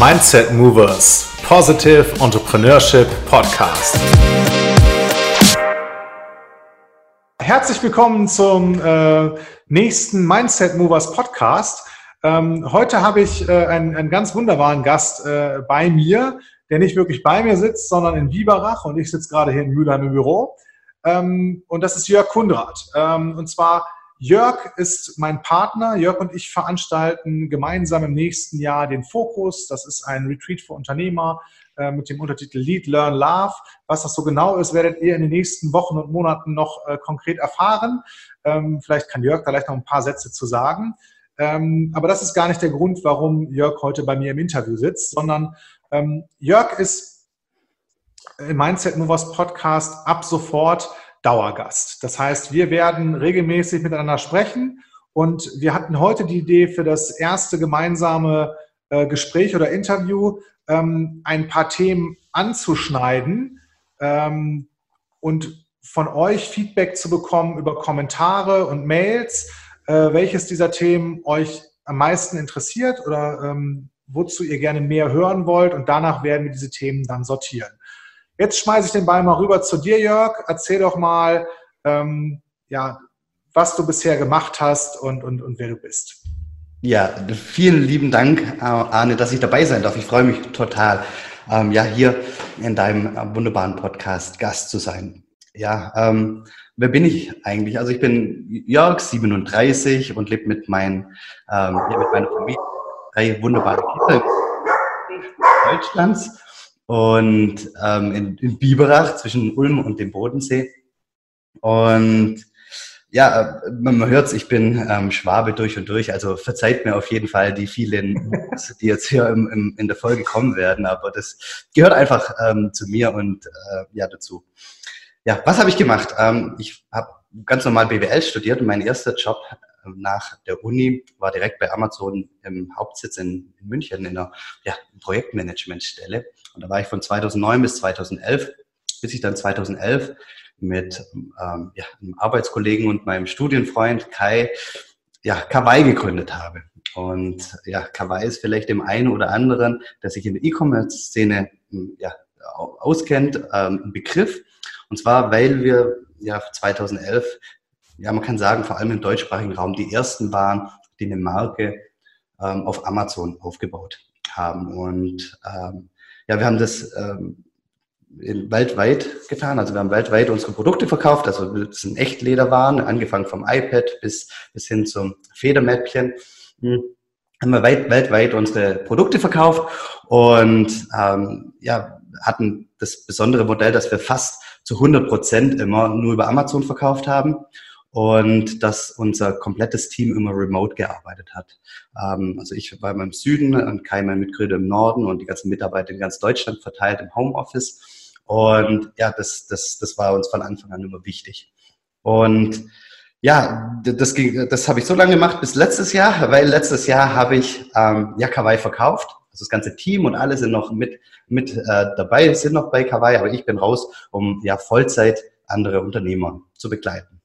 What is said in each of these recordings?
Mindset Movers Positive Entrepreneurship Podcast. Herzlich willkommen zum äh, nächsten Mindset Movers Podcast. Ähm, heute habe ich äh, einen, einen, ganz wunderbaren Gast äh, bei mir, der nicht wirklich bei mir sitzt, sondern in Biberach und ich sitze gerade hier in Mülheim im Büro. Ähm, und das ist Jörg Kundrat. Ähm, und zwar Jörg ist mein Partner. Jörg und ich veranstalten gemeinsam im nächsten Jahr den Fokus. Das ist ein Retreat für Unternehmer äh, mit dem Untertitel Lead, Learn, Love. Was das so genau ist, werdet ihr in den nächsten Wochen und Monaten noch äh, konkret erfahren. Ähm, vielleicht kann Jörg da gleich noch ein paar Sätze zu sagen. Ähm, aber das ist gar nicht der Grund, warum Jörg heute bei mir im Interview sitzt, sondern ähm, Jörg ist im Mindset Movers Podcast ab sofort Dauergast. Das heißt, wir werden regelmäßig miteinander sprechen und wir hatten heute die Idee für das erste gemeinsame äh, Gespräch oder Interview, ähm, ein paar Themen anzuschneiden ähm, und von euch Feedback zu bekommen über Kommentare und Mails, äh, welches dieser Themen euch am meisten interessiert oder ähm, wozu ihr gerne mehr hören wollt und danach werden wir diese Themen dann sortieren. Jetzt schmeiße ich den Ball mal rüber zu dir, Jörg. Erzähl doch mal, ähm, ja, was du bisher gemacht hast und, und, und wer du bist. Ja, vielen lieben Dank, Arne, dass ich dabei sein darf. Ich freue mich total, ähm, ja, hier in deinem äh, wunderbaren Podcast Gast zu sein. Ja, ähm, wer bin ich eigentlich? Also ich bin Jörg, 37 und lebe mit, mein, ähm, mit meiner Familie drei wunderbare Kinder Deutschlands und ähm, in, in Biberach zwischen Ulm und dem Bodensee. Und ja, man hört es, ich bin ähm, Schwabe durch und durch, also verzeiht mir auf jeden Fall die vielen, die jetzt hier im, im, in der Folge kommen werden, aber das gehört einfach ähm, zu mir und äh, ja dazu. Ja, was habe ich gemacht? Ähm, ich habe ganz normal BWL studiert und mein erster Job nach der Uni, war direkt bei Amazon im Hauptsitz in, in München in einer ja, Projektmanagementstelle. Und da war ich von 2009 bis 2011, bis ich dann 2011 mit ähm, ja, einem Arbeitskollegen und meinem Studienfreund Kai ja, Kawaii gegründet habe. Und ja, Kawaii ist vielleicht dem einen oder anderen, der sich in der E-Commerce-Szene hm, ja, auskennt, ähm, ein Begriff. Und zwar, weil wir ja 2011 ja, man kann sagen, vor allem im deutschsprachigen Raum die ersten waren, die eine Marke ähm, auf Amazon aufgebaut haben. Und ähm, ja, wir haben das ähm, in, weltweit getan. Also wir haben weltweit unsere Produkte verkauft. Also das sind Echtlederwaren, angefangen vom iPad bis, bis hin zum Federmäppchen. Hm. Haben wir weit, weltweit unsere Produkte verkauft und ähm, ja, hatten das besondere Modell, dass wir fast zu 100 Prozent immer nur über Amazon verkauft haben und dass unser komplettes Team immer remote gearbeitet hat. Ähm, also ich war immer im Süden und Kai, mein Mitgründer im Norden und die ganzen Mitarbeiter in ganz Deutschland verteilt im Homeoffice. Und ja, das, das, das war uns von Anfang an immer wichtig. Und ja, das, ging, das habe ich so lange gemacht bis letztes Jahr, weil letztes Jahr habe ich ähm, ja Kawaii verkauft. Also das ganze Team und alle sind noch mit, mit äh, dabei, sind noch bei Kawaii, aber ich bin raus, um ja Vollzeit andere Unternehmer zu begleiten.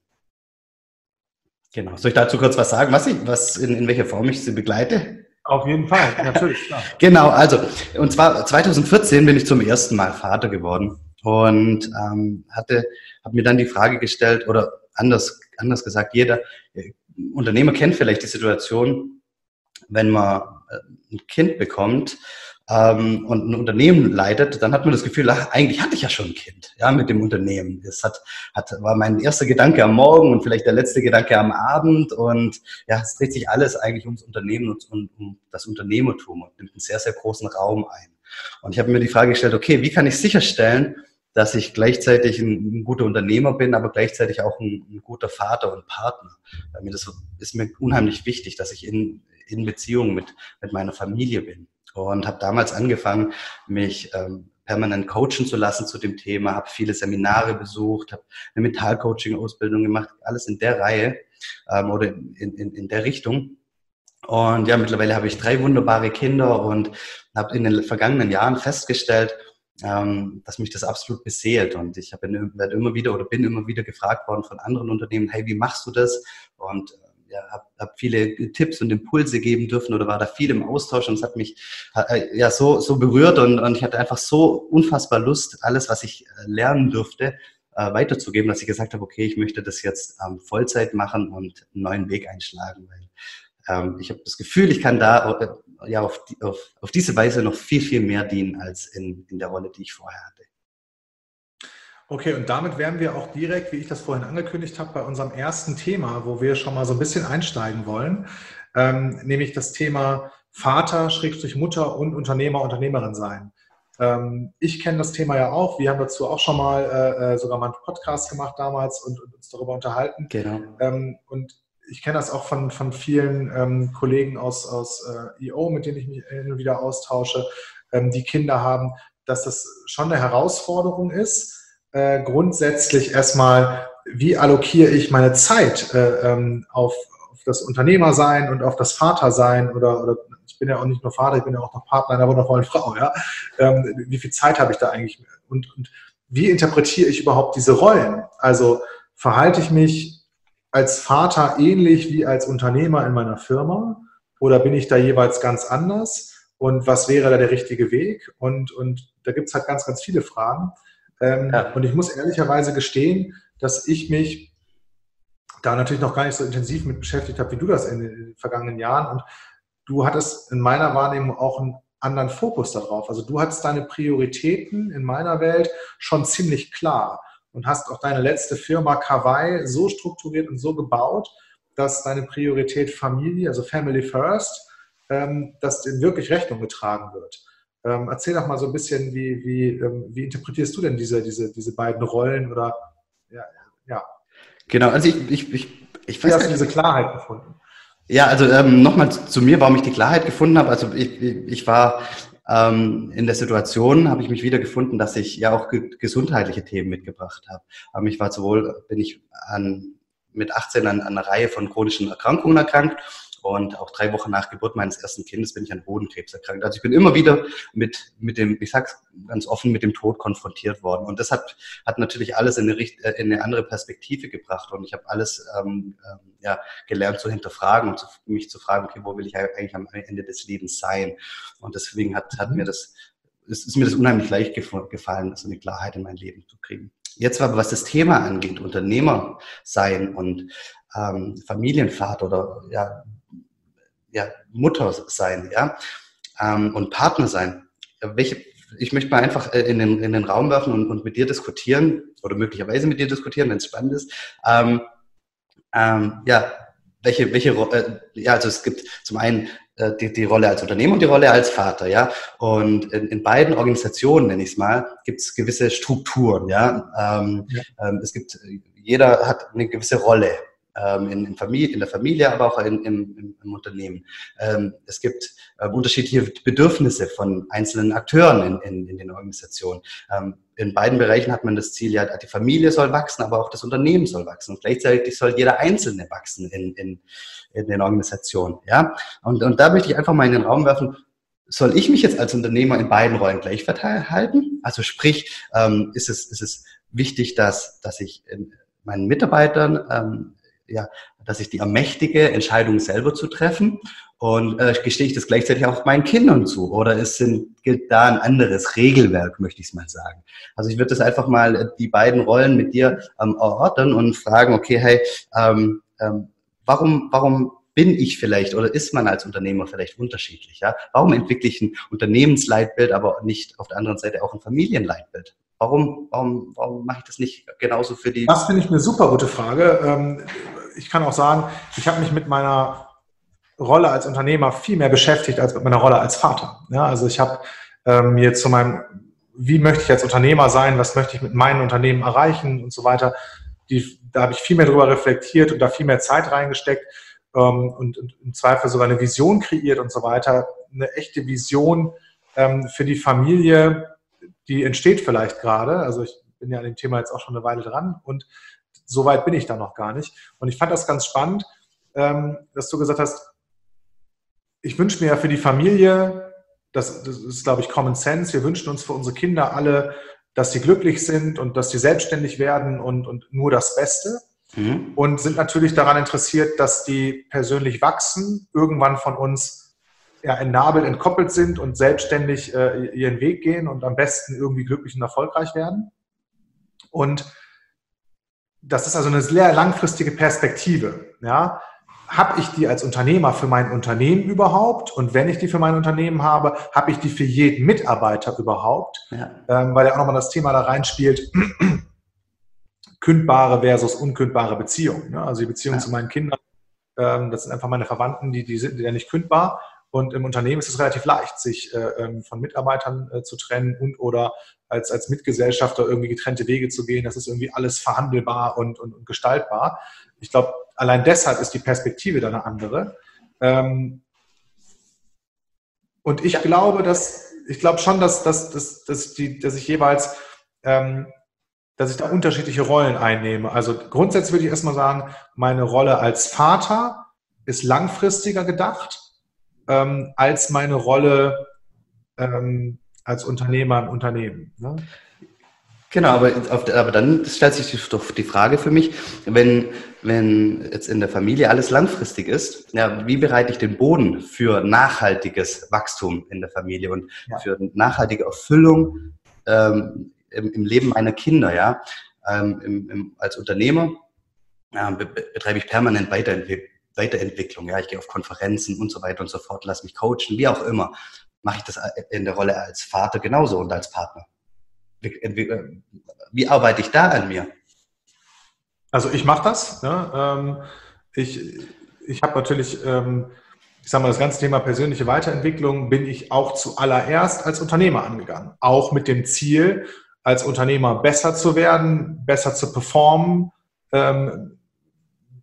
Genau. Soll ich dazu kurz was sagen, was ich, was in, in welcher Form ich sie begleite? Auf jeden Fall, natürlich. Klar. genau, also, und zwar 2014 bin ich zum ersten Mal Vater geworden und ähm, hatte, habe mir dann die Frage gestellt, oder anders, anders gesagt, jeder äh, Unternehmer kennt vielleicht die Situation, wenn man äh, ein Kind bekommt ähm, und ein Unternehmen leitet, dann hat man das Gefühl, ach, eigentlich hatte ich ja schon ein Kind, ja, mit dem Unternehmen. Das hat, hat, war mein erster Gedanke am Morgen und vielleicht der letzte Gedanke am Abend und ja, es dreht sich alles eigentlich ums Unternehmen und um, um das Unternehmertum und nimmt einen sehr, sehr großen Raum ein. Und ich habe mir die Frage gestellt, okay, wie kann ich sicherstellen, dass ich gleichzeitig ein, ein guter Unternehmer bin, aber gleichzeitig auch ein, ein guter Vater und Partner. Weil mir das ist mir unheimlich wichtig, dass ich in, in Beziehung mit, mit meiner Familie bin und habe damals angefangen, mich ähm, permanent coachen zu lassen zu dem Thema, habe viele Seminare besucht, habe eine Mentalcoaching-Ausbildung gemacht, alles in der Reihe ähm, oder in, in, in der Richtung. Und ja, mittlerweile habe ich drei wunderbare Kinder und habe in den vergangenen Jahren festgestellt, ähm, dass mich das absolut beseelt. Und ich habe immer wieder oder bin immer wieder gefragt worden von anderen Unternehmen, hey, wie machst du das? Und habe hab viele Tipps und Impulse geben dürfen oder war da viel im Austausch und es hat mich äh, ja so, so berührt und, und ich hatte einfach so unfassbar Lust, alles, was ich äh, lernen durfte, äh, weiterzugeben, dass ich gesagt habe, okay, ich möchte das jetzt ähm, Vollzeit machen und einen neuen Weg einschlagen, weil ähm, ich habe das Gefühl, ich kann da äh, ja auf, auf, auf diese Weise noch viel, viel mehr dienen als in, in der Rolle, die ich vorher hatte. Okay, und damit wären wir auch direkt, wie ich das vorhin angekündigt habe, bei unserem ersten Thema, wo wir schon mal so ein bisschen einsteigen wollen, ähm, nämlich das Thema Vater, Schrägstrich Mutter und Unternehmer, Unternehmerin sein. Ähm, ich kenne das Thema ja auch. Wir haben dazu auch schon mal äh, äh sogar mal einen Podcast gemacht damals und, und uns darüber unterhalten. Genau. Ähm, und ich kenne das auch von, von vielen ähm, Kollegen aus, aus äh, EO, mit denen ich mich hin und wieder austausche, ähm, die Kinder haben, dass das schon eine Herausforderung ist. Äh, grundsätzlich erstmal, wie allokiere ich meine Zeit äh, ähm, auf, auf das Unternehmersein und auf das Vatersein oder, oder ich bin ja auch nicht nur Vater, ich bin ja auch noch Partner einer wundervollen Frau, ja. Ähm, wie viel Zeit habe ich da eigentlich? Und, und wie interpretiere ich überhaupt diese Rollen? Also verhalte ich mich als Vater ähnlich wie als Unternehmer in meiner Firma? Oder bin ich da jeweils ganz anders? Und was wäre da der richtige Weg? Und, und da gibt es halt ganz, ganz viele Fragen. Ähm, ja. Und ich muss ehrlicherweise gestehen, dass ich mich da natürlich noch gar nicht so intensiv mit beschäftigt habe, wie du das in den vergangenen Jahren. Und du hattest in meiner Wahrnehmung auch einen anderen Fokus darauf. Also du hattest deine Prioritäten in meiner Welt schon ziemlich klar und hast auch deine letzte Firma Kawaii so strukturiert und so gebaut, dass deine Priorität Familie, also Family First, ähm, dass dem wirklich Rechnung getragen wird. Ähm, erzähl doch mal so ein bisschen, wie, wie, ähm, wie interpretierst du denn diese, diese, diese beiden Rollen oder ja, ja. Genau, also ich, ich, ich, ich weiß Wie hast du diese Klarheit gefunden? Ja, also ähm, nochmal zu mir, warum ich die Klarheit gefunden habe. Also ich, ich war ähm, in der Situation habe ich mich wieder gefunden, dass ich ja auch ge gesundheitliche Themen mitgebracht habe. Aber ich war sowohl, bin ich an, mit 18 an, an einer Reihe von chronischen Erkrankungen erkrankt und auch drei Wochen nach Geburt meines ersten Kindes bin ich an Hodenkrebs erkrankt. Also ich bin immer wieder mit, mit dem, ich sag's ganz offen, mit dem Tod konfrontiert worden. Und das hat, hat natürlich alles in eine, äh, in eine andere Perspektive gebracht. Und ich habe alles ähm, ähm, ja, gelernt zu hinterfragen und zu, mich zu fragen, okay, wo will ich eigentlich am Ende des Lebens sein? Und deswegen hat, hat mir das, ist, ist mir das unheimlich leicht gefallen, so eine Klarheit in mein Leben zu kriegen. Jetzt aber, was das Thema angeht, Unternehmer sein und ähm, Familienvater oder ja, ja, Mutter sein, ja, ähm, und Partner sein. Welche, ich möchte mal einfach äh, in den, in den Raum werfen und, und mit dir diskutieren oder möglicherweise mit dir diskutieren, wenn es spannend ist. Ähm, ähm, ja, welche, welche, äh, ja, also es gibt zum einen äh, die, die Rolle als Unternehmer und die Rolle als Vater, ja. Und in, in beiden Organisationen, nenne ich es mal, gibt es gewisse Strukturen, ja. Ähm, ja. Ähm, es gibt, jeder hat eine gewisse Rolle ähm, in, in, Familie, in der Familie, aber auch in, im, im Unternehmen. Ähm, es gibt äh, unterschiedliche Bedürfnisse von einzelnen Akteuren in, in, in den Organisationen. Ähm, in beiden Bereichen hat man das Ziel, ja, die Familie soll wachsen, aber auch das Unternehmen soll wachsen. Und gleichzeitig soll jeder Einzelne wachsen in, in, in den Organisationen. Ja? Und, und da möchte ich einfach mal in den Raum werfen, soll ich mich jetzt als Unternehmer in beiden Rollen gleich verhalten? Also sprich, ähm, ist, es, ist es wichtig, dass, dass ich meinen Mitarbeitern ähm, ja, dass ich die ermächtige, Entscheidungen selber zu treffen und äh, gestehe ich das gleichzeitig auch meinen Kindern zu oder es sind, gilt da ein anderes Regelwerk, möchte ich es mal sagen. Also ich würde das einfach mal äh, die beiden Rollen mit dir ähm, erörtern und fragen, okay, hey, ähm, ähm, warum, warum bin ich vielleicht oder ist man als Unternehmer vielleicht unterschiedlich? Ja? Warum entwickle ich ein Unternehmensleitbild, aber nicht auf der anderen Seite auch ein Familienleitbild? Warum, warum, warum mache ich das nicht genauso für die? Das finde ich eine super gute Frage. Ich kann auch sagen, ich habe mich mit meiner Rolle als Unternehmer viel mehr beschäftigt als mit meiner Rolle als Vater. Ja, also ich habe ähm, mir zu meinem, wie möchte ich als Unternehmer sein, was möchte ich mit meinem Unternehmen erreichen und so weiter, die, da habe ich viel mehr darüber reflektiert und da viel mehr Zeit reingesteckt ähm, und, und, im Zweifel sogar eine Vision kreiert und so weiter. Eine echte Vision ähm, für die Familie, die entsteht vielleicht gerade. Also ich bin ja an dem Thema jetzt auch schon eine Weile dran und so weit bin ich da noch gar nicht. Und ich fand das ganz spannend, ähm, dass du gesagt hast, ich wünsche mir ja für die Familie, das, das ist, glaube ich, Common Sense, wir wünschen uns für unsere Kinder alle, dass sie glücklich sind und dass sie selbstständig werden und, und nur das Beste. mhm. und sind natürlich daran interessiert, dass die persönlich wachsen, irgendwann von uns ja, entnabelt, entkoppelt sind und selbstständig äh, ihren Weg gehen und am besten irgendwie glücklich und erfolgreich werden. Und das ist also eine sehr langfristige Perspektive. Ja? Habe ich die als Unternehmer für mein Unternehmen überhaupt? Und wenn ich die für mein Unternehmen habe, habe ich die für jeden Mitarbeiter überhaupt? Ja. Ähm, weil ja auch nochmal das Thema da reinspielt, kündbare versus unkündbare Beziehungen. Ne? Also die Beziehung ja. zu meinen Kindern, ähm, das sind einfach meine Verwandten, die, die sind ja nicht kündbar. Und im Unternehmen ist es relativ leicht, sich äh, ähm, von Mitarbeitern äh, zu trennen und oder als, als Mitgesellschafter irgendwie getrennte Wege zu gehen. Das ist irgendwie alles verhandelbar und, und, und gestaltbar. Ich glaube, allein deshalb ist die Perspektive da eine andere. Ähm, und ich glaube, dass ich glaube schon, dass, dass, dass, dass, die, dass ich jeweils ähm, dass ich da unterschiedliche Rollen einnehme. Also grundsätzlich würde ich erstmal sagen, meine Rolle als Vater ist langfristiger gedacht ähm, als meine Rolle ähm, als Unternehmer im Unternehmen. Ne? Genau, aber, auf, aber dann stellt sich doch die Frage für mich, wenn, wenn jetzt in der Familie alles langfristig ist, ja, wie bereite ich den Boden für nachhaltiges Wachstum in der Familie und ja. für nachhaltige Erfüllung ähm, im, im, Leben meiner Kinder, ja? Ähm, im, im, als Unternehmer äh, betreibe ich permanent Weiterentwicklung Weiterentwicklung. Ja, ich gehe auf Konferenzen und so weiter und so fort, lass mich coachen, wie auch immer. Mache ich das in der Rolle als Vater genauso und als Partner? Wie, wie arbeite ich da an mir? Also ich mache das. Ne? Ähm, ich ich habe natürlich, ähm, ich sage mal, das ganze Thema persönliche Weiterentwicklung bin ich auch zuallererst als Unternehmer angegangen. Auch mit dem Ziel, als Unternehmer besser zu werden, besser zu performen, ähm,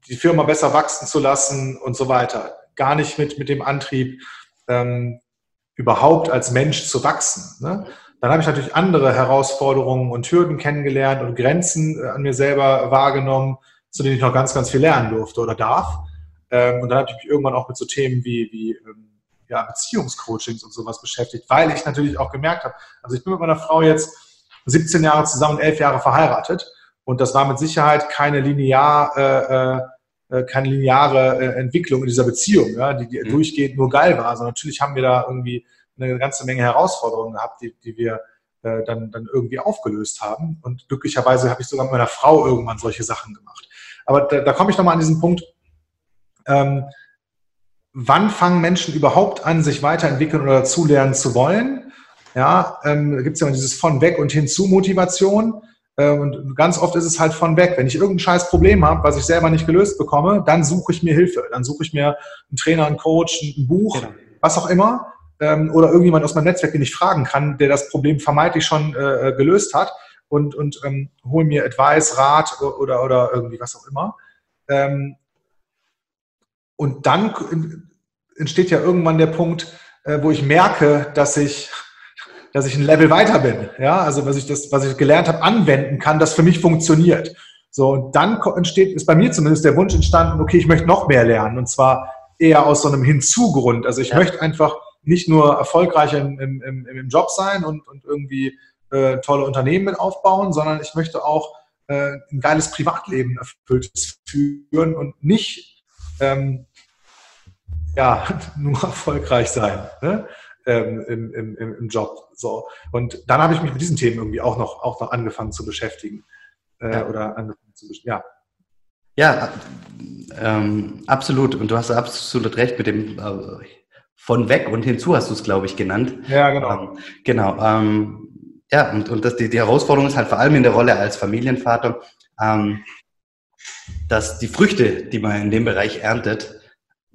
die Firma besser wachsen zu lassen und so weiter. Gar nicht mit, mit dem Antrieb, ähm, überhaupt als Mensch zu wachsen. Ne? Dann habe ich natürlich andere Herausforderungen und Hürden kennengelernt und Grenzen äh, an mir selber wahrgenommen, zu denen ich noch ganz, ganz viel lernen durfte oder darf. Ähm, und dann habe ich mich irgendwann auch mit so Themen wie, wie ähm, ja, Beziehungscoachings und sowas beschäftigt, weil ich natürlich auch gemerkt habe, also ich bin mit meiner Frau jetzt 17 Jahre zusammen, 11 Jahre verheiratet und das war mit Sicherheit keine linear, äh, äh, keine lineare äh, Entwicklung in dieser Beziehung, ja, die, die mhm. durchgehend nur geil war. Also natürlich haben wir da irgendwie eine ganze Menge Herausforderungen gehabt, die, die wir äh, dann, dann irgendwie aufgelöst haben. Und glücklicherweise habe ich sogar mit meiner Frau irgendwann solche Sachen gemacht. Aber da, da komme ich nochmal an diesen Punkt. Ähm, wann fangen Menschen überhaupt an, sich weiterentwickeln oder dazulernen zu wollen? Ja, ähm, da gibt es ja immer dieses von weg und hinzu Motivation. Äh, und ganz oft ist es halt von weg. Wenn ich irgendein scheiß Problem habe, was ich selber nicht gelöst bekomme, dann suche ich mir Hilfe. Dann suche ich mir einen Trainer, einen Coach, ein Buch, genau. was auch immer. Ähm, oder irgendjemand aus meinem Netzwerk, den ich fragen kann, der das Problem vermeintlich schon äh, äh, gelöst hat und, und ähm, hole mir Advice, Rat oder, oder irgendwie was auch immer. Ähm, und dann entsteht ja irgendwann der Punkt, wo ich merke, dass ich dass ich ein Level weiter bin. Ja, also was ich das, was ich gelernt habe, anwenden kann, das für mich funktioniert. So, und dann entsteht, ist bei mir zumindest der Wunsch entstanden, okay, ich möchte noch mehr lernen. Und zwar eher aus so einem Hinzugrund. Also ich ja. möchte einfach nicht nur erfolgreich im, im, im, im Job sein und, und irgendwie äh, tolle Unternehmen mit aufbauen, sondern ich möchte auch äh, ein geiles Privatleben erfülltes führen und nicht ähm, ja, nur erfolgreich sein. Ne? Ähm, im, im, im Job. So. Und dann habe ich mich mit diesen Themen irgendwie auch noch, auch noch angefangen zu beschäftigen. Äh, ja. Oder angefangen zu ja. Ja, ähm, absolut. Und du hast absolut recht mit dem äh, von weg und hinzu hast du es, glaube ich, genannt. Ja, genau. Ähm, genau. Ähm, ja, und, und das, die, die Herausforderung ist halt vor allem in der Rolle als Familienvater, ähm, dass die Früchte, die man in dem Bereich erntet,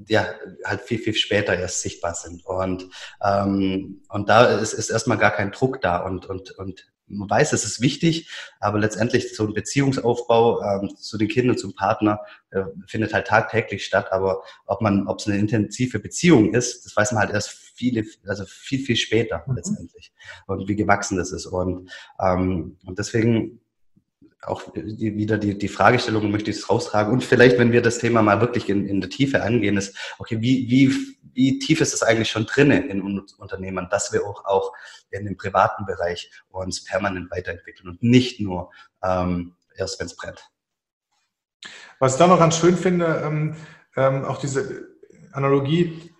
ja, halt viel, viel später erst sichtbar sind. Und, ähm, und da ist, ist erstmal gar kein Druck da und, und, und man weiß, es ist wichtig, aber letztendlich so ein Beziehungsaufbau ähm, zu den Kindern, zum Partner äh, findet halt tagtäglich statt. Aber ob man, ob es eine intensive Beziehung ist, das weiß man halt erst viele, also viel, viel später mhm. letztendlich und wie gewachsen das ist. Und, ähm, und deswegen auch wieder die, die Fragestellung möchte ich raustragen. Und vielleicht, wenn wir das Thema mal wirklich in, in der Tiefe angehen, ist, okay, wie, wie, wie tief ist es eigentlich schon drinnen in Unternehmen, dass wir auch, auch in dem privaten Bereich uns permanent weiterentwickeln und nicht nur ähm, erst, wenn es brennt. Was ich da noch ganz schön finde, ähm, ähm, auch diese Analogie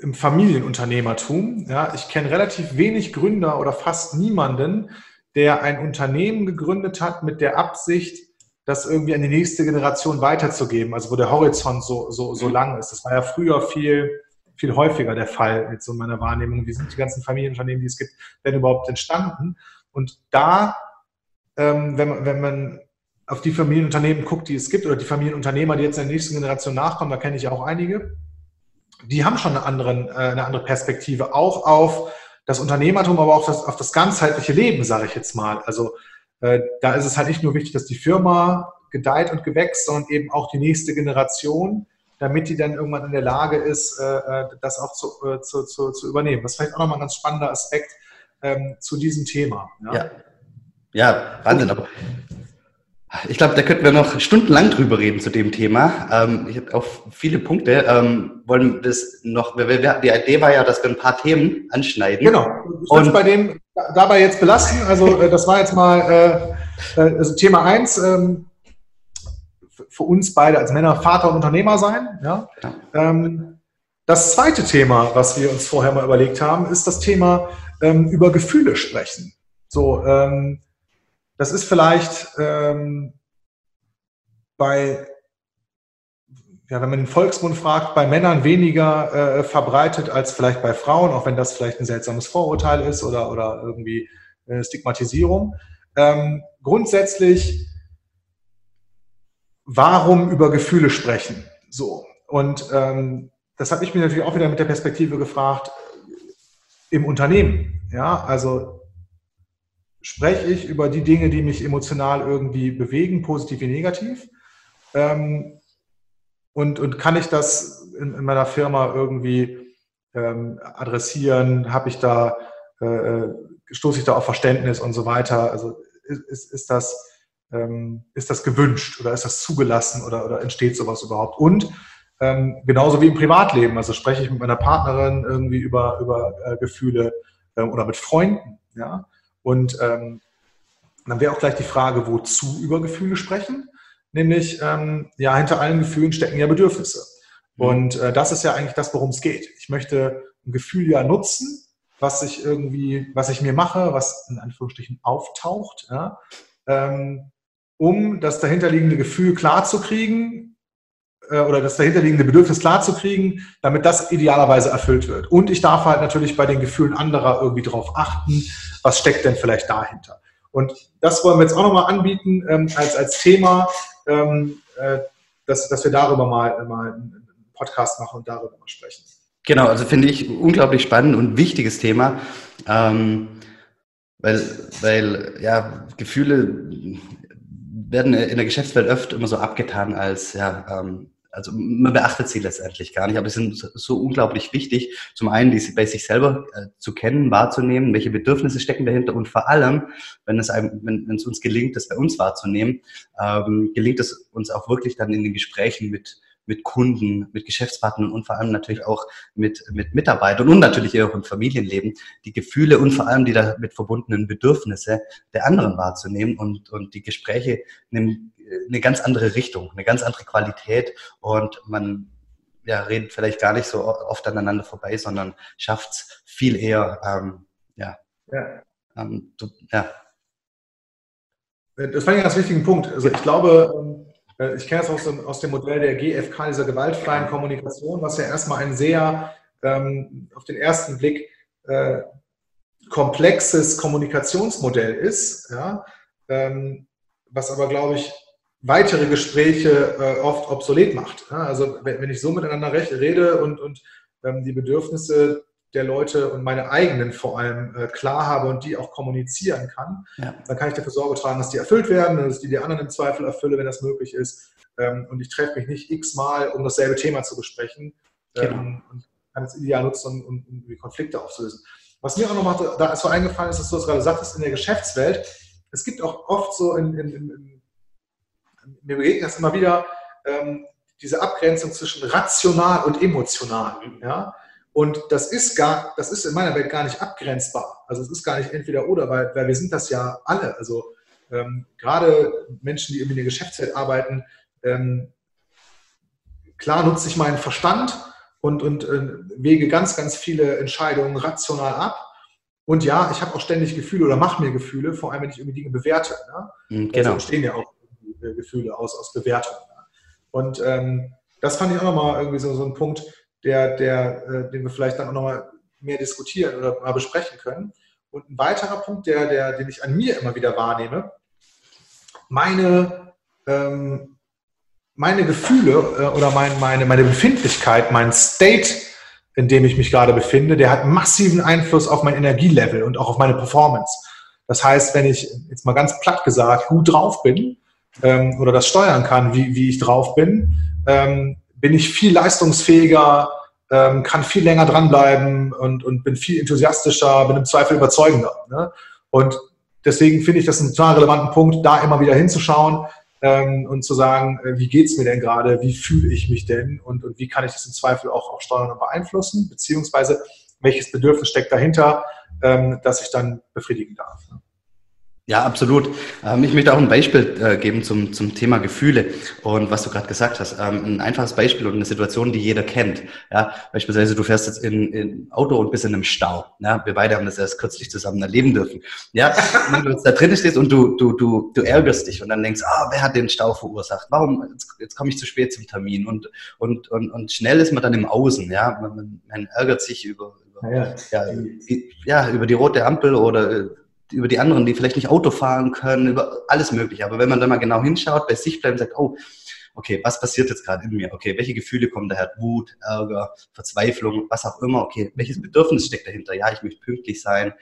im Familienunternehmertum. Ja, ich kenne relativ wenig Gründer oder fast niemanden, der ein Unternehmen gegründet hat mit der Absicht, das irgendwie an die nächste Generation weiterzugeben, also wo der Horizont so, so, so lang ist. Das war ja früher viel, viel häufiger der Fall, jetzt so in meiner Wahrnehmung. Wie sind die ganzen Familienunternehmen, die es gibt, denn überhaupt entstanden? Und da, ähm, wenn, man, wenn man auf die Familienunternehmen guckt, die es gibt, oder die Familienunternehmer, die jetzt in der nächsten Generation nachkommen, da kenne ich auch einige, die haben schon eine, anderen, äh, eine andere Perspektive, auch auf das Unternehmertum, aber auch das, auf das ganzheitliche Leben, sage ich jetzt mal. Also äh, da ist es halt nicht nur wichtig, dass die Firma gedeiht und gewächst, sondern eben auch die nächste Generation, damit die dann irgendwann in der Lage ist, äh, äh das auch zu, äh, zu, zu, zu, übernehmen. Das ist vielleicht auch nochmal ein ganz spannender Aspekt ähm, zu diesem Thema. Ja, ja. ja Wahnsinn. Aber ich glaube, da könnten wir noch stundenlang drüber reden zu dem Thema. Ähm, ich habe auch viele Punkte. Ähm, wollen das noch? Wir, wir, die Idee war ja, dass wir ein paar Themen anschneiden. Genau. Und bei dem dabei jetzt belasten. Also äh, das war jetzt mal äh, äh also Thema eins. Ähm, für uns beide als Männer Vater und Unternehmer sein. Ja. ja. Ähm, das zweite Thema, was wir uns vorher mal überlegt haben, ist das Thema ähm, über Gefühle sprechen. So. Ähm, das ist vielleicht ähm, bei, ja, wenn man den Volksmund fragt, bei Männern weniger äh, verbreitet als vielleicht bei Frauen, auch wenn das vielleicht ein seltsames Vorurteil ist oder, oder irgendwie äh, Stigmatisierung. Ähm, grundsätzlich, warum über Gefühle sprechen? So. Und ähm, das habe ich mir natürlich auch wieder mit der Perspektive gefragt, im Unternehmen. Ja, also spreche ich über die Dinge, die mich emotional irgendwie bewegen, positiv wie negativ. Ähm, und, und kann ich das in, in meiner Firma irgendwie ähm, adressieren? Habe ich da, äh, äh stoße ich da auf Verständnis und so weiter? Also ist, ist, das, ähm, ist das gewünscht oder ist das zugelassen oder, oder entsteht sowas überhaupt? Und ähm, genauso wie im Privatleben, also spreche ich mit meiner Partnerin irgendwie über, über äh, Gefühle äh, oder mit Freunden, ja. Und ähm, dann wäre auch gleich die Frage, wozu über Gefühle sprechen. Nämlich, ähm, ja, hinter allen Gefühlen stecken ja Bedürfnisse. Mhm. Und äh, das ist ja eigentlich das, worum es geht. Ich möchte ein Gefühl ja nutzen, was ich irgendwie, was ich mir mache, was in Anführungsstrichen auftaucht, ja, ähm, um das dahinterliegende Gefühl klarzukriegen, oder das dahinterliegende Bedürfnis klarzukriegen, damit das idealerweise erfüllt wird. Und ich darf halt natürlich bei den Gefühlen anderer irgendwie darauf achten, was steckt denn vielleicht dahinter. Und das wollen wir jetzt auch nochmal anbieten ähm, als, als Thema, ähm, äh, dass, dass wir darüber mal, mal einen Podcast machen und darüber mal sprechen. Genau, also finde ich unglaublich spannend und wichtiges Thema, ähm, weil, weil ja, Gefühle werden in der Geschäftswelt oft immer so abgetan als ja, ähm, also man beachtet sie letztendlich gar nicht, aber sie sind so unglaublich wichtig, zum einen die bei sich selber äh, zu kennen, wahrzunehmen, welche Bedürfnisse stecken dahinter und vor allem, wenn es, einem, wenn, wenn es uns gelingt, das bei uns wahrzunehmen, ähm, gelingt es uns auch wirklich dann in den Gesprächen mit mit Kunden, mit Geschäftspartnern und vor allem natürlich auch mit, mit Mitarbeitern und natürlich auch im Familienleben, die Gefühle und vor allem die damit verbundenen Bedürfnisse der anderen wahrzunehmen und, und die Gespräche nehmen eine ganz andere Richtung, eine ganz andere Qualität und man ja, redet vielleicht gar nicht so oft aneinander vorbei, sondern schafft es viel eher, ähm, ja, ja. Ähm, du, ja. Das war ein ganz wichtigen Punkt. Also ich glaube, äh, ich kenne es aus dem, aus dem Modell der GFK, dieser gewaltfreien Kommunikation, was ja erstmal ein sehr, ähm, auf den ersten Blick, äh, komplexes Kommunikationsmodell ist, ja, ähm, was aber, glaube ich, weitere Gespräche äh, oft obsolet macht. Ja, also wenn, ich so miteinander rede und, und ähm, die Bedürfnisse der Leute und meine eigenen vor allem äh, klar habe und die auch kommunizieren kann, ja. dann kann ich dafür Sorge tragen, dass die erfüllt werden, dass ich die, die anderen im Zweifel erfülle, wenn das möglich ist. Ähm, und ich treffe mich nicht x-mal, um dasselbe Thema zu besprechen ähm, genau. und kann es ideal nutzen, um, um, um, die Konflikte aufzulösen. Was mir auch noch mal da ist so eingefallen ist, dass du das gerade sagtest, in der Geschäftswelt, es gibt auch oft so in, in, in mir begegnet das immer wieder, ähm, diese Abgrenzung zwischen rational und emotional. Ja? Und das ist gar, das ist in meiner Welt gar nicht abgrenzbar. Also es ist gar nicht entweder oder, weil, weil wir sind das ja alle. Also ähm, gerade Menschen, die in der Geschäftswelt arbeiten, ähm, klar nutze ich meinen Verstand und, und äh, wege ganz, ganz viele Entscheidungen rational ab. Und ja, ich habe auch ständig Gefühle oder mache mir Gefühle, vor allem wenn ich irgendwie Dinge bewerte. Ne? Mhm, genau. Also entstehen ja auch Gefühle aus, aus Bewertung. Ne? Und ähm, das fand ich auch nochmal irgendwie so, so ein Punkt, der, der, äh, den wir vielleicht dann auch nochmal mehr diskutieren oder mal besprechen können. Und ein weiterer Punkt, der, der, den ich an mir immer wieder wahrnehme, meine, ähm, meine Gefühle äh, oder mein, meine, meine Befindlichkeit, mein State, in dem ich mich gerade befinde, der hat massiven Einfluss auf mein Energielevel und auch auf meine Performance. Das heißt, wenn ich jetzt mal ganz platt gesagt gut drauf bin ähm, oder das steuern kann, wie, wie ich drauf bin, ähm, bin ich viel leistungsfähiger, ähm, kann viel länger dranbleiben und, und bin viel enthusiastischer, bin im Zweifel überzeugender. Ne? Und deswegen finde ich das einen total relevanten Punkt, da immer wieder hinzuschauen ähm, und zu sagen, äh, wie geht's mir denn gerade, wie fühle ich mich denn und, und wie kann ich das im Zweifel auch, auch steuern und beeinflussen, beziehungsweise welches Bedürfnis steckt dahinter, ähm, das ich dann befriedigen darf. Ne? Ja, absolut. Ähm, ich möchte auch ein Beispiel äh, geben zum, zum Thema Gefühle und was du gerade gesagt hast. Ähm, ein einfaches Beispiel und eine Situation, die jeder kennt. Ja, beispielsweise du fährst jetzt in, in Auto und bist in einem Stau. Ja, wir beide haben das erst kürzlich zusammen erleben dürfen. Ja, wenn du jetzt da drin stehst und du, du, du, du ärgerst dich und dann denkst, ah, wer hat den Stau verursacht? Warum, jetzt, jetzt komme ich zu spät zum Termin und, und, und, und schnell ist man dann im Außen. Ja, man, man ärgert sich über, über, ja, ja. Ja, ja, über die rote Ampel oder über die anderen, die vielleicht nicht Auto fahren können, über alles Mögliche. Aber wenn man dann mal genau hinschaut, bei sich bleibt und sagt, oh, okay, was passiert jetzt gerade in mir? Okay, welche Gefühle kommen daher? Wut, Ärger, Verzweiflung, was auch immer. Okay, welches Bedürfnis steckt dahinter? Ja, ich möchte pünktlich sein.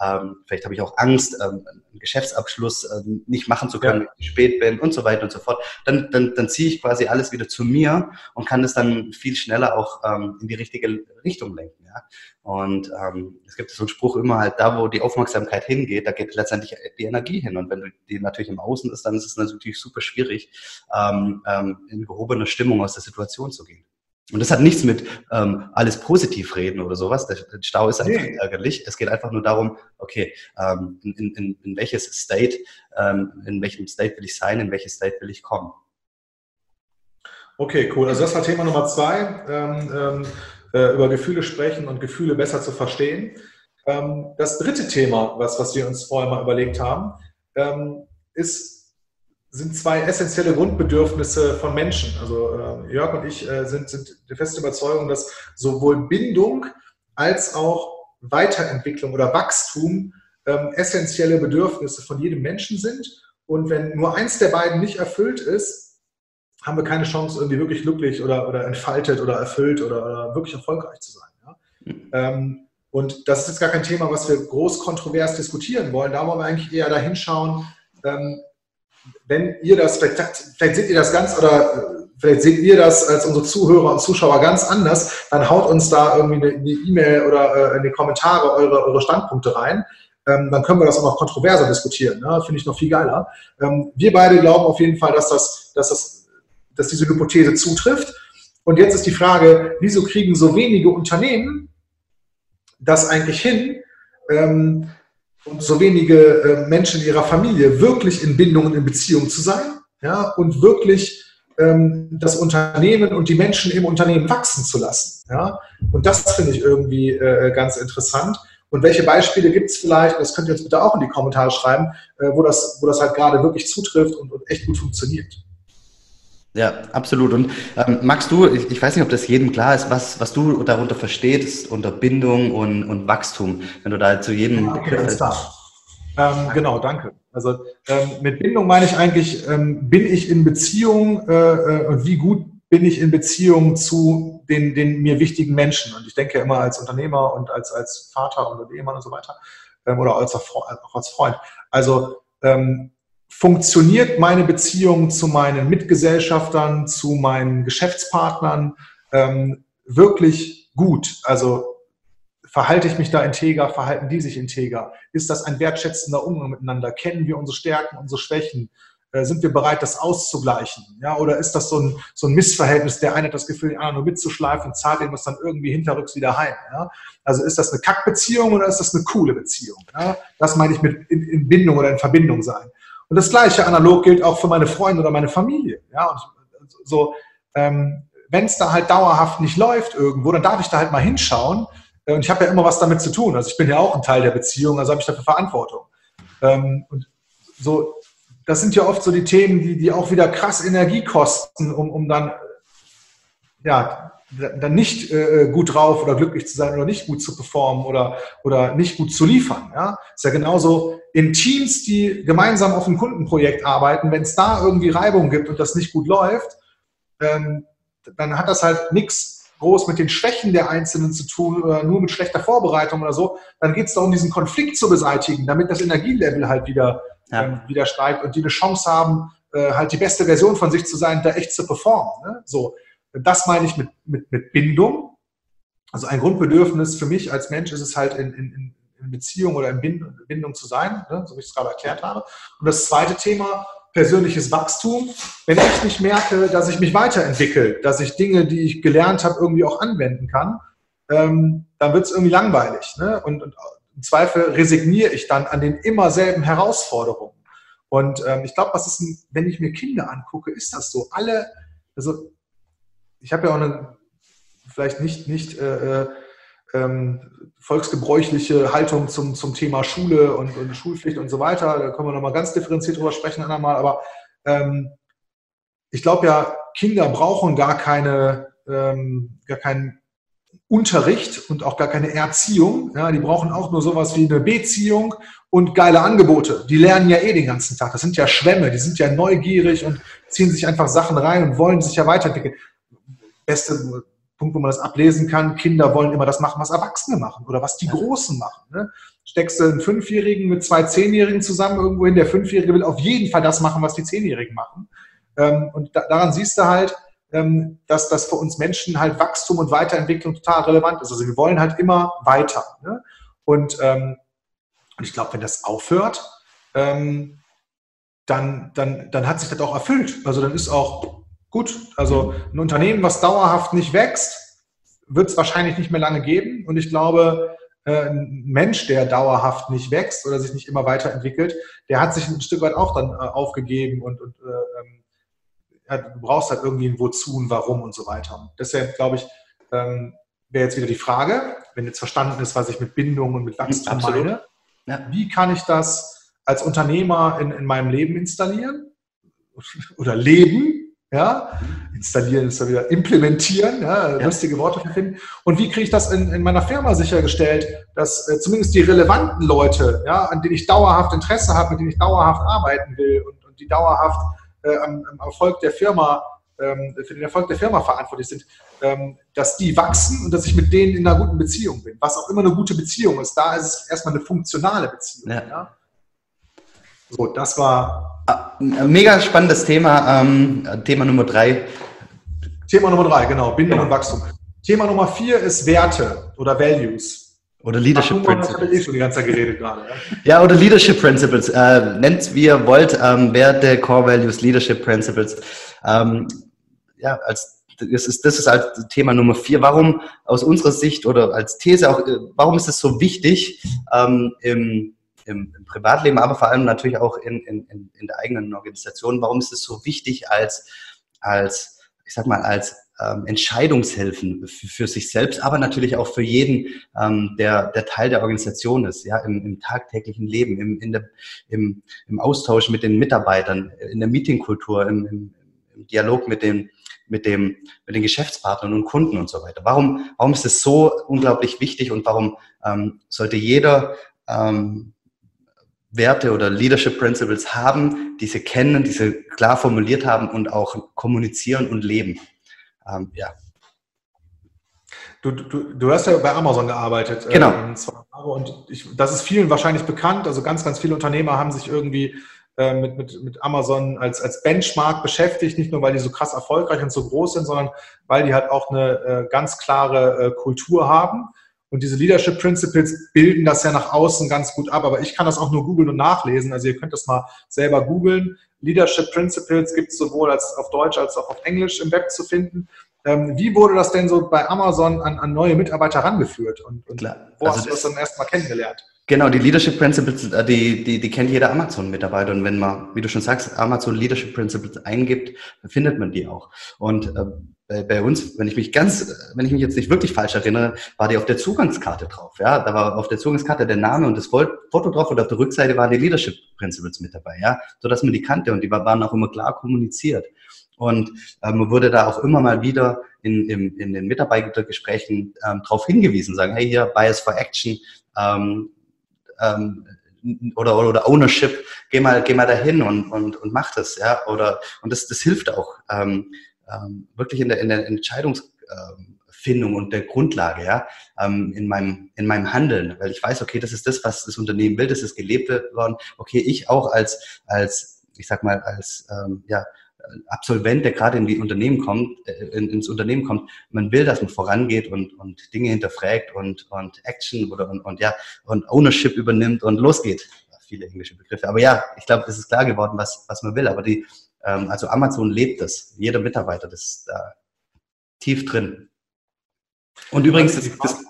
Ähm, vielleicht habe ich auch Angst, ähm, einen Geschäftsabschluss ähm, nicht machen zu können, ja. wenn ich spät bin und so weiter und so fort. Dann, dann, dann ziehe ich quasi alles wieder zu mir und kann das dann viel schneller auch ähm, in die richtige Richtung lenken. Ja? Und ähm, es gibt so einen Spruch immer halt, da wo die Aufmerksamkeit hingeht, da geht letztendlich die Energie hin. Und wenn du die natürlich im Außen ist, dann ist es natürlich super schwierig, ähm, ähm, in gehobener Stimmung aus der Situation zu gehen. Und das hat nichts mit ähm, alles positiv reden oder sowas. Der, Stau ist einfach nee. ärgerlich. Es geht einfach nur darum, okay, ähm, in, in, in welches State, ähm, in welchem State will ich sein, in welches State will ich kommen. Okay, cool. Also das war Thema Nummer zwei, ähm, ähm, äh, über Gefühle sprechen und Gefühle besser zu verstehen. Ähm, das dritte Thema, was, was wir uns vorher mal überlegt haben, ähm, ist sind zwei essentielle Grundbedürfnisse von Menschen. Also äh, Jörg und ich äh, sind, sind der festen Überzeugung, dass sowohl Bindung als auch Weiterentwicklung oder Wachstum ähm, essentielle Bedürfnisse von jedem Menschen sind. Und wenn nur eins der beiden nicht erfüllt ist, haben wir keine Chance, irgendwie wirklich glücklich oder, oder entfaltet oder erfüllt oder, oder wirklich erfolgreich zu sein. Ja? Ähm, und das ist jetzt gar kein Thema, was wir groß kontrovers diskutieren wollen. Da wollen wir eigentlich eher dahin schauen, ähm, wenn ihr das, vielleicht, vielleicht seht ihr das ganz oder äh, vielleicht seht ihr das als unsere Zuhörer und Zuschauer ganz anders, dann haut uns da irgendwie eine E-Mail oder äh, in die Kommentare eure, eure Standpunkte rein. Ähm, dann können wir das auch noch kontroverser diskutieren. Ne? Finde ich noch viel geiler. Ähm, wir beide glauben auf jeden Fall, dass, das, dass, das, dass diese Hypothese zutrifft. Und jetzt ist die Frage, wieso kriegen so wenige Unternehmen das eigentlich hin, ähm, und so wenige äh, Menschen in ihrer Familie wirklich in Bindungen, in Beziehungen zu sein ja, und wirklich ähm, das Unternehmen und die Menschen im Unternehmen wachsen zu lassen. Ja? Und das finde ich irgendwie äh, ganz interessant. Und welche Beispiele gibt es vielleicht, das könnt ihr uns bitte auch in die Kommentare schreiben, äh, wo, das, wo das halt gerade wirklich zutrifft und, und echt gut funktioniert. Ja, absolut. Und ähm, magst du, ich, ich, weiß nicht, ob das jedem klar ist, was, was du darunter verstehst, unter Bindung und, und Wachstum, wenn du da zu jedem... Alles klar. Ähm, genau, danke. Also ähm, mit Bindung meine ich eigentlich, ähm, bin ich in Beziehung äh, äh, und wie gut bin ich in Beziehung zu den, den mir wichtigen Menschen. Und ich denke immer als Unternehmer und als, als Vater und Ehemann und so weiter ähm, oder als, auch als Freund. Also ähm, funktioniert meine Beziehung zu meinen Mitgesellschaftern, zu meinen Geschäftspartnern ähm, wirklich gut? Also verhalte ich mich da integer, verhalten die sich integer? Ist das ein wertschätzender Umgang miteinander? Kennen wir unsere Stärken, unsere Schwächen? Äh, sind wir bereit, das auszugleichen? Ja, oder ist das so ein, so ein Missverhältnis? Der eine hat das Gefühl, den anderen nur mitzuschleifen und zahlt ihm das dann irgendwie hinterrücks wieder heim. Ja? Also ist das eine Kackbeziehung oder ist das eine coole Beziehung? Ja? Das meine ich mit in, in Bindung oder in Verbindung sein. Und das Gleiche analog gilt auch für meine Freunde oder meine Familie. Ja, und so, ähm, wenn es da halt dauerhaft nicht läuft irgendwo, dann darf ich da halt mal hinschauen. Äh, und ich habe ja immer was damit zu tun. Also ich bin ja auch ein Teil der Beziehung, also habe ich dafür Verantwortung. Ähm, und so, das sind ja oft so die Themen, die, die auch wieder krass Energie kosten, um, um dann ja, dann nicht äh, gut drauf oder glücklich zu sein oder nicht gut zu performen oder, oder nicht gut zu liefern. Ja? Ist ja genauso in Teams, die gemeinsam auf einem Kundenprojekt arbeiten, wenn es da irgendwie Reibung gibt und das nicht gut läuft, ähm, dann hat das halt nichts groß mit den Schwächen der Einzelnen zu tun oder nur mit schlechter Vorbereitung oder so. Dann geht es darum, diesen Konflikt zu beseitigen, damit das Energielevel halt wieder, ja. ähm, wieder steigt und die eine Chance haben, äh, halt die beste Version von sich zu sein, da echt zu performen. Ne? So. Das meine ich mit, mit, mit Bindung. Also ein Grundbedürfnis für mich als Mensch ist es halt in, in, in Beziehung oder in Bindung zu sein, ne, so wie ich es gerade erklärt habe. Und das zweite Thema, persönliches Wachstum. Wenn ich nicht merke, dass ich mich weiterentwickle, dass ich Dinge, die ich gelernt habe, irgendwie auch anwenden kann, ähm, dann wird es irgendwie langweilig. Ne? Und, und, im Zweifel resigniere ich dann an den immer selben Herausforderungen. Und ähm, ich glaube, was ist, ein, wenn ich mir Kinder angucke, ist das so. Alle, also ich habe ja auch eine vielleicht nicht, nicht äh, äh, ähm, volksgebräuchliche Haltung zum, zum Thema Schule und, und, Schulpflicht und so weiter. Da können wir nochmal ganz differenziert drüber sprechen, andermal. Aber ähm, ich glaube ja, Kinder brauchen gar keine, ähm, gar keinen Unterricht und auch gar keine Erziehung. Ja, die brauchen auch nur sowas wie eine Beziehung und geile Angebote. Die lernen ja eh den ganzen Tag. Das sind ja Schwämme, die sind ja neugierig und ziehen sich einfach Sachen rein und wollen sich ja weiterentwickeln beste Punkt, wo man das ablesen kann, Kinder wollen immer das machen, was Erwachsene machen oder was die Großen machen. Ne? Steckst du einen Fünfjährigen mit zwei Zehnjährigen zusammen irgendwo hin, der Fünfjährige will auf jeden Fall das machen, was die Zehnjährigen machen. Ähm, und da, daran siehst du halt, ähm, dass das für uns Menschen halt Wachstum und Weiterentwicklung total relevant ist. Also wir wollen halt immer weiter. Ne? Und, ähm, ich glaube, wenn das aufhört, dann, dann, dann hat sich das auch erfüllt. Also dann ist auch Gut, also ein Unternehmen, was dauerhaft nicht wächst, wird es wahrscheinlich nicht mehr lange geben. Und ich glaube, äh, ein Mensch, der dauerhaft nicht wächst oder sich nicht immer weiterentwickelt, der hat sich ein Stück weit auch dann äh, aufgegeben und, und äh, du brauchst halt irgendwie ein Wozu, ein Warum und so weiter. Und deshalb glaube ich, ähm, wäre jetzt wieder die Frage, wenn jetzt verstanden ist, was ich mit Bindung und mit Wachstum Absolut. meine, ja. wie kann ich das als Unternehmer in, in meinem Leben installieren oder leben? Ja, installieren ist da wieder implementieren, ja, ja. lustige Worte finden. Und wie kriege ich das in, in meiner Firma sichergestellt, dass äh, zumindest die relevanten Leute, ja, an denen ich dauerhaft Interesse habe, mit denen ich dauerhaft arbeiten will und, und die dauerhaft äh, am, am, Erfolg der Firma, ähm, für den Erfolg der Firma verantwortlich sind, ähm, dass die wachsen und dass ich mit denen in einer guten Beziehung bin. Was auch immer eine gute Beziehung ist, da ist es erstmal eine funktionale Beziehung. Ja. ja? So, das war mega spannendes Thema. Ähm, Thema Nummer drei. Thema Nummer drei, genau. Bindung und Wachstum. Thema Nummer vier ist Werte oder Values. Oder Leadership Ach, Principles. Ich eh schon die ganze Zeit geredet gerade. Ja, ja oder Leadership Principles. Äh, Nennt wie ihr wollt. Ähm, Werte, Core Values, Leadership Principles. Ähm, ja, als das ist, das ist halt Thema Nummer vier. Warum aus unserer Sicht oder als These auch, äh, warum ist es so wichtig, ähm, im im, im Privatleben, aber vor allem natürlich auch in, in, in der eigenen Organisation. Warum ist es so wichtig als, als ich sag mal, als ähm, Entscheidungshilfen für, für, sich selbst, aber natürlich auch für jeden, ähm, der, der Teil der Organisation ist, ja, im, im tagtäglichen Leben, im, in der, im, im Austausch mit den Mitarbeitern, in der Meetingkultur, im, im, im Dialog mit den, mit dem, mit den Geschäftspartnern und Kunden und so weiter. Warum, warum ist es so unglaublich wichtig und warum ähm, sollte jeder ähm, Werte oder Leadership Principles haben, diese kennen, diese klar formuliert haben und auch kommunizieren und leben. Ähm, ja. Du, du, du hast ja bei Amazon gearbeitet. Genau. Ähm, und ich, das ist vielen wahrscheinlich bekannt. Also ganz, ganz viele Unternehmer haben sich irgendwie äh, mit, mit, mit Amazon als, als Benchmark beschäftigt. Nicht nur, weil die so krass erfolgreich und so groß sind, sondern weil die halt auch eine äh, ganz klare äh, Kultur haben und diese Leadership Principles bilden das ja nach außen ganz gut ab. Aber ich kann das auch nur googeln und nachlesen. Also ihr könnt das mal selber googeln. Leadership Principles gibt es sowohl als auf Deutsch als auch auf Englisch im Web zu finden. Ähm, wie wurde das denn so bei Amazon an, an neue Mitarbeiter rangeführt? Und, und Klar. wo Also hast du das dann erstmal kennengelernt? Genau, die Leadership Principles, äh, die, die, die kennt jeder Amazon-Mitarbeiter. Und wenn man, wie du schon sagst, Amazon Leadership Principles eingibt, findet man die auch. Und äh, bei, bei uns, wenn ich mich ganz, wenn ich mich jetzt nicht wirklich falsch erinnere, war die auf der Zugangskarte drauf. Ja, da war auf der Zugangskarte der Name und das Foto drauf und auf der Rückseite waren die Leadership Principles mit dabei. Ja, so dass man die kannte und die waren auch immer klar kommuniziert. Und äh, man wurde da auch immer mal wieder in, in, in den Mitarbeitergesprächen ähm, darauf hingewiesen, sagen, hey, hier, Bias for Action, ähm, ähm, oder, oder Ownership, geh mal, geh mal dahin und, und, und mach das, ja, oder, und das, das hilft auch, ähm, ähm, wirklich in der, in der Entscheidungsfindung und der Grundlage, ja, ähm, in meinem, in meinem Handeln, weil ich weiß, okay, das ist das, was das Unternehmen will, das ist gelebt worden, okay, ich auch als, als, ich sag mal, als, ähm, ja, Absolvent, der gerade in die Unternehmen kommt, äh, in, ins Unternehmen kommt, man will, dass man vorangeht und, und Dinge hinterfragt und, und Action oder und, und ja und Ownership übernimmt und losgeht. Viele englische Begriffe. Aber ja, ich glaube, es ist klar geworden, was, was man will. Aber die, ähm, also Amazon lebt das. Jeder Mitarbeiter, das ist da tief drin. Und übrigens, das, das,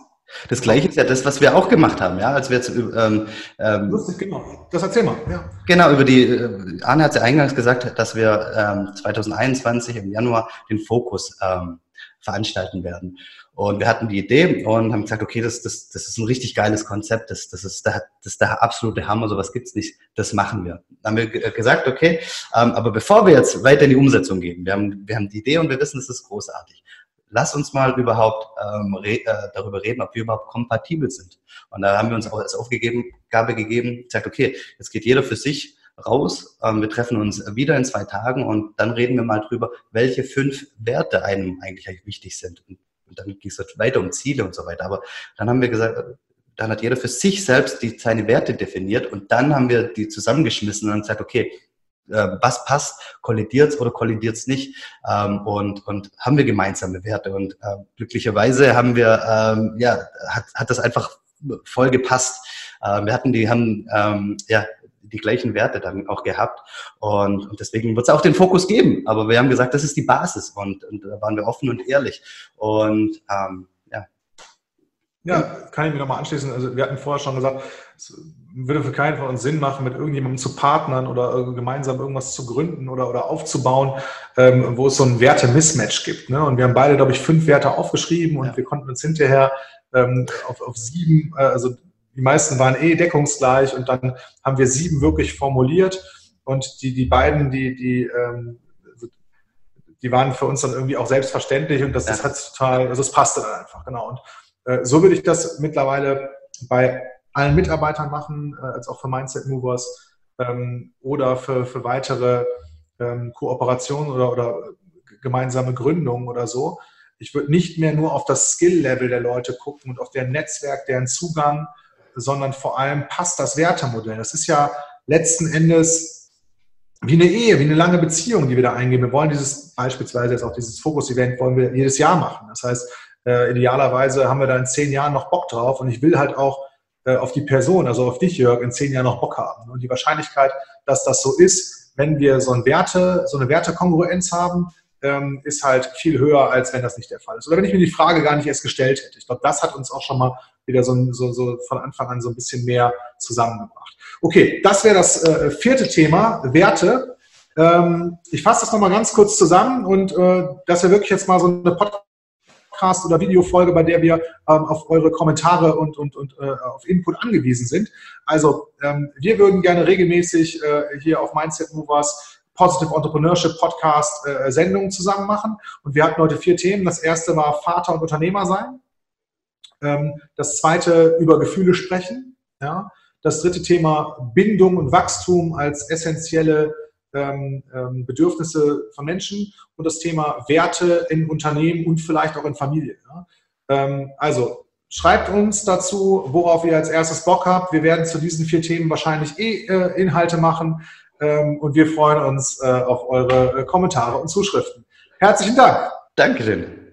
das Gleiche ist ja das, was wir auch gemacht haben, ja, als wir jetzt ähm, ähm, Lustig, genau. Das erzähl mal. Ja. Genau, über die, äh, Arne hat ja eingangs gesagt, dass wir ähm, 2021 im Januar den Fokus ähm, veranstalten werden. Und wir hatten die Idee und haben gesagt, okay, das, das, das ist ein richtig geiles Konzept, das, das, ist, der, das ist der absolute Hammer, sowas gibt's nicht, das machen wir. Dann haben wir ge- gesagt, okay, ähm, aber bevor wir jetzt weiter in die Umsetzung gehen, wir haben, wir haben die Idee und wir wissen, es ist großartig. Lass uns mal überhaupt ähm, re äh, darüber reden, ob wir überhaupt kompatibel sind. Und da haben wir uns auch als Aufgabe gegeben, gesagt, okay, jetzt geht jeder für sich raus. Ähm, wir treffen uns wieder in zwei Tagen und dann reden wir mal drüber, welche fünf Werte einem eigentlich wichtig sind. Und, dann ging es halt weiter um Ziele und so weiter. Aber dann haben wir gesagt, dann hat jeder für sich selbst die, seine Werte definiert und dann haben wir die zusammengeschmissen und gesagt, okay, äh, was passt, kollidiert's oder kollidiert's nicht ähm, und, und haben wir gemeinsame Werte und äh, glücklicherweise haben wir, ähm, ja, hat, hat das einfach voll gepasst. Wir hatten die, haben, ja, die gleichen Werte dann auch gehabt und, und deswegen wird es auch den Fokus geben, aber wir haben gesagt, das ist die Basis und, und da waren wir offen und ehrlich und ähm, ja. Ja, kann ich mir nochmal anschließen. Also wir hatten vorher schon gesagt, es würde für keinen von uns Sinn machen, mit irgendjemandem zu partnern oder gemeinsam irgendwas zu gründen oder, oder aufzubauen, ähm, wo es so ein Werte-Mismatch gibt. Ne? Und wir haben beide, glaube ich, fünf Werte aufgeschrieben und Ja. wir konnten uns hinterher ähm, auf, auf sieben, äh, also die meisten waren eh deckungsgleich und dann haben wir sieben wirklich formuliert und die, die beiden, die, die, ähm, die waren für uns dann irgendwie auch selbstverständlich und das, das Ja. hat total, also es passte dann einfach, genau. Und äh, so würde ich das mittlerweile bei allen Mitarbeitern machen, äh, als auch für Mindset Movers ähm, oder für, für weitere ähm, Kooperationen oder, oder gemeinsame Gründungen oder so. Ich würde nicht mehr nur auf das Skill-Level der Leute gucken und auf deren Netzwerk, deren Zugang, sondern vor allem passt das Wertemodell. Das ist ja letzten Endes wie eine Ehe, wie eine lange Beziehung, die wir da eingehen. Wir wollen dieses, beispielsweise jetzt auch dieses Fokus-Event, wollen wir jedes Jahr machen. Das heißt, äh, idealerweise haben wir da in zehn Jahren noch Bock drauf und ich will halt auch äh, auf die Person, also auf dich, Jörg, in zehn Jahren noch Bock haben. Und die Wahrscheinlichkeit, dass das so ist, wenn wir so, ein Werte, so eine Wertekongruenz haben, ähm, ist halt viel höher, als wenn das nicht der Fall ist. Oder wenn ich mir die Frage gar nicht erst gestellt hätte. Ich glaube, das hat uns auch schon mal wieder so, so, so von Anfang an so ein bisschen mehr zusammengebracht. Okay, das wäre das äh, vierte Thema, Werte. Ähm, ich fasse das nochmal ganz kurz zusammen und äh, dass wir wirklich jetzt mal so eine Podcast- oder Videofolge, bei der wir ähm, auf eure Kommentare und, und, und äh, auf Input angewiesen sind. Also ähm, wir würden gerne regelmäßig äh, hier auf Mindset Movers Positive Entrepreneurship Podcast äh, Sendungen zusammen machen. Und wir hatten heute vier Themen. Das erste war Vater und Unternehmer sein. Ähm, das zweite über Gefühle sprechen. Ja. Das dritte Thema Bindung und Wachstum als essentielle ähm, ähm, Bedürfnisse von Menschen und das Thema Werte in Unternehmen und vielleicht auch in Familien. Ja. Ähm, also schreibt uns dazu, worauf ihr als erstes Bock habt. Wir werden zu diesen vier Themen wahrscheinlich eh äh, Inhalte machen und wir freuen uns äh, auf eure äh, Kommentare und Zuschriften. Herzlichen Dank. Dankeschön.